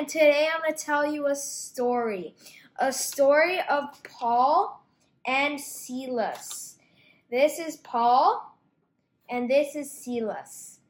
and today I'm going to tell you a story. A story of Paul and Silas. This is Paul and this is Silas.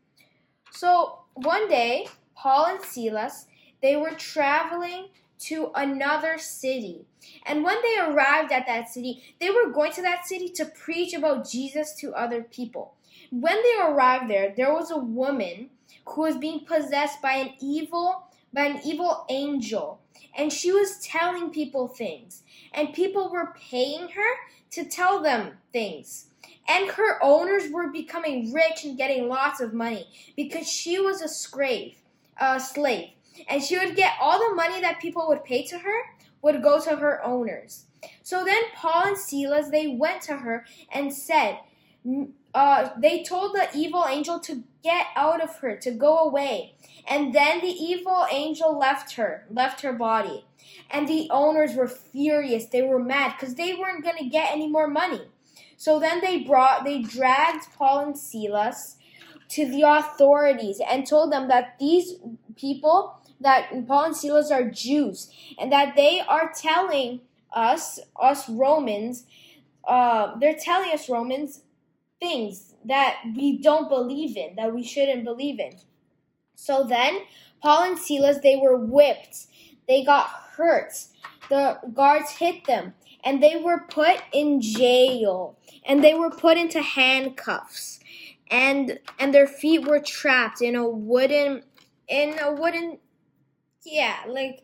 So, one day, Paul and Silas, they were traveling to another city. And when they arrived at that city, they were going to that city to preach about Jesus to other people. When they arrived there, there was a woman who was being possessed by an evil by an evil angel. And she was telling people things. And people were paying her to tell them things. And her owners were becoming rich and getting lots of money because she was a slave a slave. And she would get all the money that people would pay to her would go to her owners. So then paul and silas they went to her and said uh, they told the evil angel to get out of her, to go away. And then the evil angel left her, left her body. And the owners were furious. They were mad because they weren't going to get any more money. So then they brought, they dragged Paul and Silas to the authorities and told them that these people, that Paul and Silas are Jews, and that they are telling us, us Romans, uh, they're telling us Romans things that we don't believe in, that we shouldn't believe in. So then, Paul and Silas, they were whipped. They got hurt. The guards hit them. And they were put in jail. And they were put into handcuffs. And and their feet were trapped in a wooden in a wooden yeah, like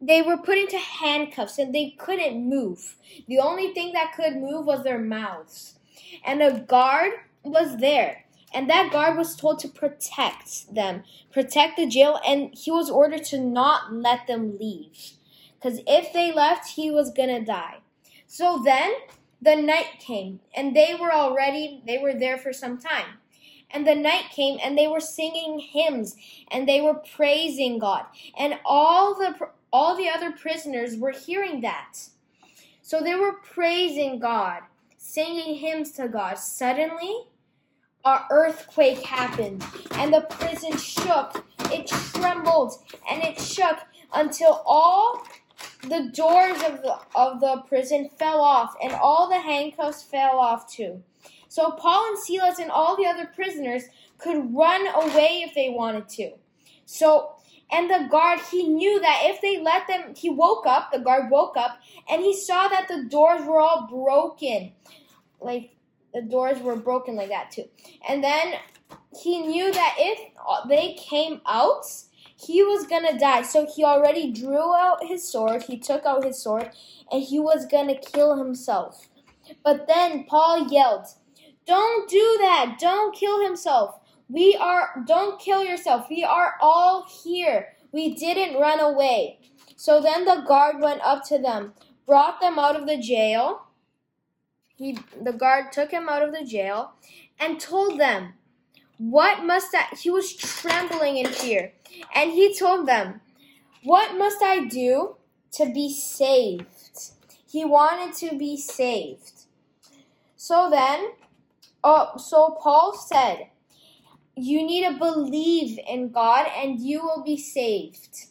they were put into handcuffs and they couldn't move. The only thing that could move was their mouths and a guard was there. And that guard was told to protect them, protect the jail, and he was ordered to not let them leave. Because if they left, he was gonna die. So then the night came, and they were already, they were there for some time. And the night came, and they were singing hymns, and they were praising God. And all the all the other prisoners were hearing that. So they were praising God singing hymns to God. Suddenly, an earthquake happened, and the prison shook. It trembled and it shook until all the doors of the of the prison fell off, and all the handcuffs fell off too. So Paul and Silas and all the other prisoners could run away if they wanted to. So and the guard, he knew that if they let them, he woke up, the guard woke up, and he saw that the doors were all broken. Like, the doors were broken like that too. And then he knew that if they came out, he was gonna die. So he already drew out his sword, he took out his sword, and he was gonna kill himself. But then Paul yelled, Don't do that! Don't kill himself! We are, don't kill yourself. We are all here. We didn't run away. So then the guard went up to them, brought them out of the jail. He, the guard took him out of the jail and told them, What must I, he was trembling in fear. And he told them, What must I do to be saved? He wanted to be saved. So then, oh, so Paul said, you need to believe in God and you will be saved.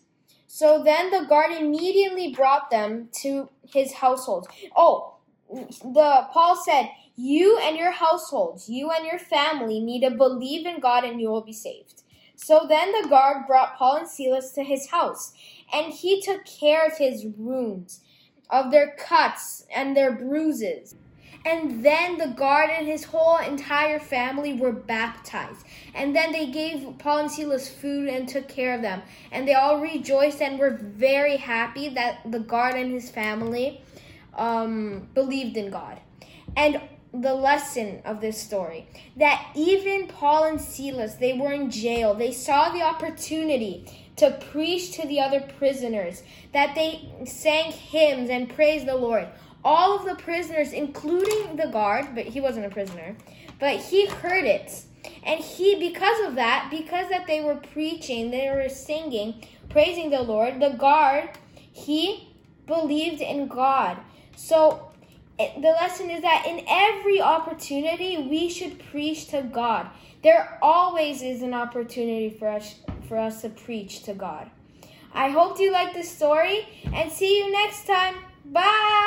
So then the guard immediately brought them to his household. Oh, the Paul said, "You and your households, you and your family need to believe in God and you will be saved." So then the guard brought Paul and Silas to his house, and he took care of his wounds, of their cuts and their bruises. And then the guard and his whole entire family were baptized. And then they gave Paul and Silas food and took care of them. And they all rejoiced and were very happy that the guard and his family um, believed in God. And the lesson of this story that even Paul and Silas, they were in jail. They saw the opportunity to preach to the other prisoners, that they sang hymns and praised the Lord all of the prisoners, including the guard, but he wasn't a prisoner, but he heard it. And he, because of that, because that they were preaching, they were singing, praising the Lord, the guard, he believed in God. So the lesson is that in every opportunity, we should preach to God. There always is an opportunity for us for us to preach to God. I hope you like the story and see you next time. Bye.